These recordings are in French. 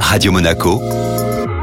Radio Monaco,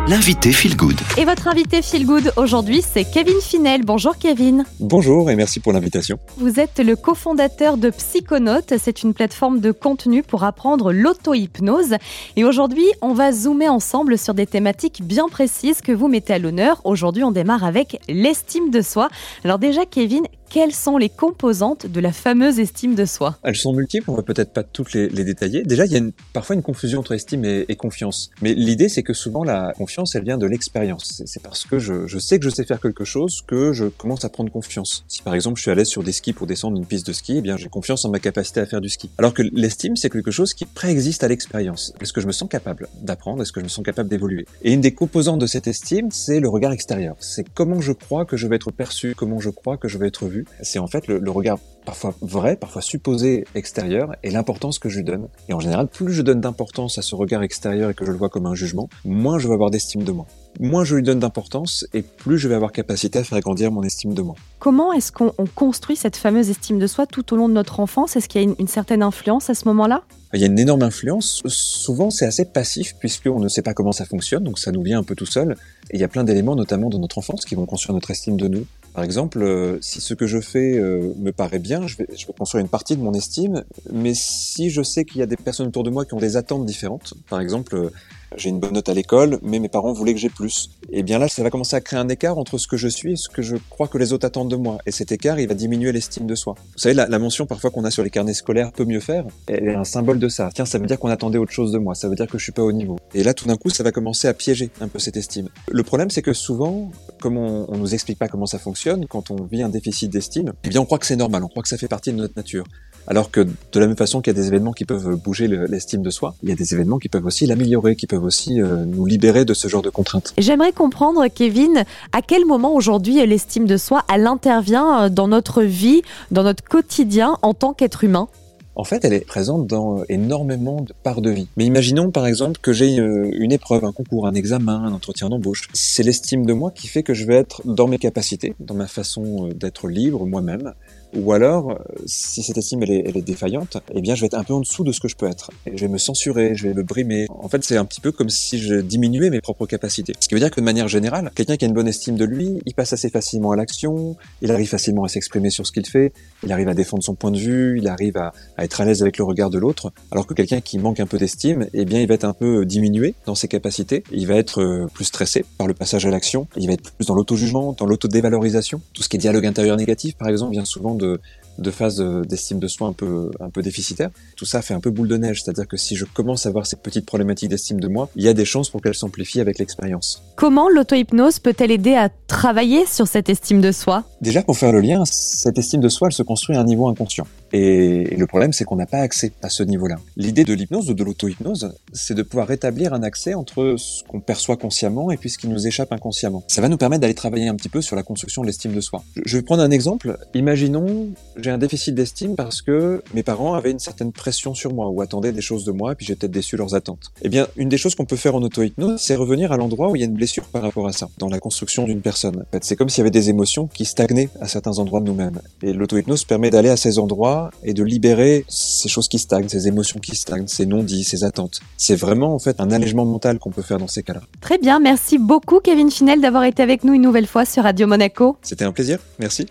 l'invité Feel Good. Et votre invité Feel Good aujourd'hui, c'est Kevin Finel. Bonjour Kevin. Bonjour et merci pour l'invitation. Vous êtes le cofondateur de Psychonautes. C'est une plateforme de contenu pour apprendre l'auto-hypnose. Et aujourd'hui, on va zoomer ensemble sur des thématiques bien précises que vous mettez à l'honneur. Aujourd'hui, on démarre avec l'estime de soi. Alors déjà, Kevin, quelles sont les composantes de la fameuse estime de soi? Elles sont multiples, on va peut-être pas toutes les, détailler. Déjà, il y a parfois une confusion entre estime et, confiance. Mais l'idée, c'est que souvent la confiance, elle vient de l'expérience. C'est parce que je, sais que je sais faire quelque chose que je commence à prendre confiance. Si par exemple je suis à l'aise sur des skis pour descendre une piste de ski, eh bien j'ai confiance en ma capacité à faire du ski. Alors que l'estime, c'est quelque chose qui préexiste à l'expérience. Est-ce que je me sens capable d'apprendre? Est-ce que je me sens capable d'évoluer? Et une des composantes de cette estime, c'est le regard extérieur. C'est comment je crois que je vais être perçu, comment je crois que je vais être vu c'est en fait le, regard parfois vrai, parfois supposé extérieur et l'importance que je lui donne. Et en général, plus je donne d'importance à ce regard extérieur et que je le vois comme un jugement, moins je vais avoir d'estime de moi. Moins je lui donne d'importance et plus je vais avoir capacité à faire grandir mon estime de moi. Comment est-ce qu'on construit cette fameuse estime de soi tout au long de notre enfance? Est-ce qu'il y a une certaine influence à ce moment-là? Il y a une énorme influence. Souvent, c'est assez passif puisqu'on ne sait pas comment ça fonctionne, donc ça nous vient un peu tout seul. Et il y a plein d'éléments, notamment de notre enfance, qui vont construire notre estime de nous. Par exemple, euh, si ce que je fais euh, me paraît bien, je vais, je vais construire une partie de mon estime, mais si je sais qu'il y a des personnes autour de moi qui ont des attentes différentes, par exemple, euh, j'ai une bonne note à l'école, mais mes parents voulaient que j'ai plus. Et eh bien là, ça va commencer à créer un écart entre ce que je suis et ce que je crois que les autres attendent de moi. Et cet écart, il va diminuer l'estime de soi. Vous savez, la, mention parfois qu'on a sur les carnets scolaires peut mieux faire, elle est un symbole de ça. Tiens, ça veut dire qu'on attendait autre chose de moi, ça veut dire que je suis pas au niveau. Et là, tout d'un coup, ça va commencer à piéger un peu cette estime. Le problème, c'est que souvent, comme on, on nous explique pas comment ça fonctionne, quand on vit un déficit d'estime, eh bien, on croit que c'est normal, on croit que ça fait partie de notre nature. Alors que de la même façon qu'il y a des événements qui peuvent bouger l'estime de soi, il y a des événements qui peuvent aussi l'améliorer, qui peuvent aussi euh, nous libérer de ce genre de contraintes. J'aimerais comprendre, Kevin, à quel moment aujourd'hui l'estime de soi, elle intervient euh, dans notre vie, dans notre quotidien en tant qu'être humain? En fait, elle est présente dans énormément de parts de vie. Mais imaginons par exemple que j'ai euh, une épreuve, un concours, un examen, un entretien d'embauche. C'est l'estime de moi qui fait que je vais être dans mes capacités, dans ma façon d'être libre moi-même, ou alors, euh, si cette estime elle est, elle est, défaillante, eh bien je vais être un peu en dessous de ce que je peux être. Je vais me censurer, je vais me brimer. En fait, c'est un petit peu comme si je diminuais mes propres capacités. Ce qui veut dire que de manière générale, quelqu'un qui a une bonne estime de lui, il passe assez facilement à l'action, il arrive facilement à s'exprimer sur ce qu'il fait, il arrive à défendre son point de vue, il arrive à, à être à l'aise avec le regard de l'autre. Alors que quelqu'un qui manque un peu d'estime, eh bien il va être un peu diminué dans ses capacités, il va être euh, plus stressé par le passage à l'action, il va être plus dans l'auto-jugement, dans l'auto-dévalorisation. Tout ce qui est dialogue intérieur négatif, par exemple, vient souvent de de, de phase d'estime de soi un peu, un peu déficitaire. Tout ça fait un peu boule de neige, c'est-à-dire que si je commence à avoir ces petites problématiques d'estime de moi, il y a des chances pour qu'elles s'amplifient avec l'expérience. Comment l'auto-hypnose peut-elle aider à travailler sur cette estime de soi? Déjà, pour faire le lien, cette estime de soi, elle se construit à un niveau inconscient. Et, le problème, c'est qu'on n'a pas accès à ce niveau-là. L'idée de l'hypnose ou de l'auto-hypnose, c'est de pouvoir rétablir un accès entre ce qu'on perçoit consciemment et puis ce qui nous échappe inconsciemment. Ça va nous permettre d'aller travailler un petit peu sur la construction de l'estime de soi. Je vais prendre un exemple. Imaginons, j'ai un déficit d'estime parce que mes parents avaient une certaine pression sur moi ou attendaient des choses de moi et puis j'ai peut-être déçu leurs attentes. Eh bien, une des choses qu'on peut faire en auto-hypnose, c'est revenir à l'endroit où il y a une blessure par rapport à ça, dans la construction d'une personne. En fait, c'est comme s'il y avait des émotions qui stagnaient à certains endroits de nous-mêmes. Et l'auto-hypnose permet d'aller à ces endroits et de libérer ces choses qui stagnent, ces émotions qui stagnent, ces non-dits, ces attentes. C'est vraiment en fait un allègement mental qu'on peut faire dans ces cas-là. Très bien, merci beaucoup Kevin Finel d'avoir été avec nous une nouvelle fois sur Radio Monaco. C'était un plaisir, merci.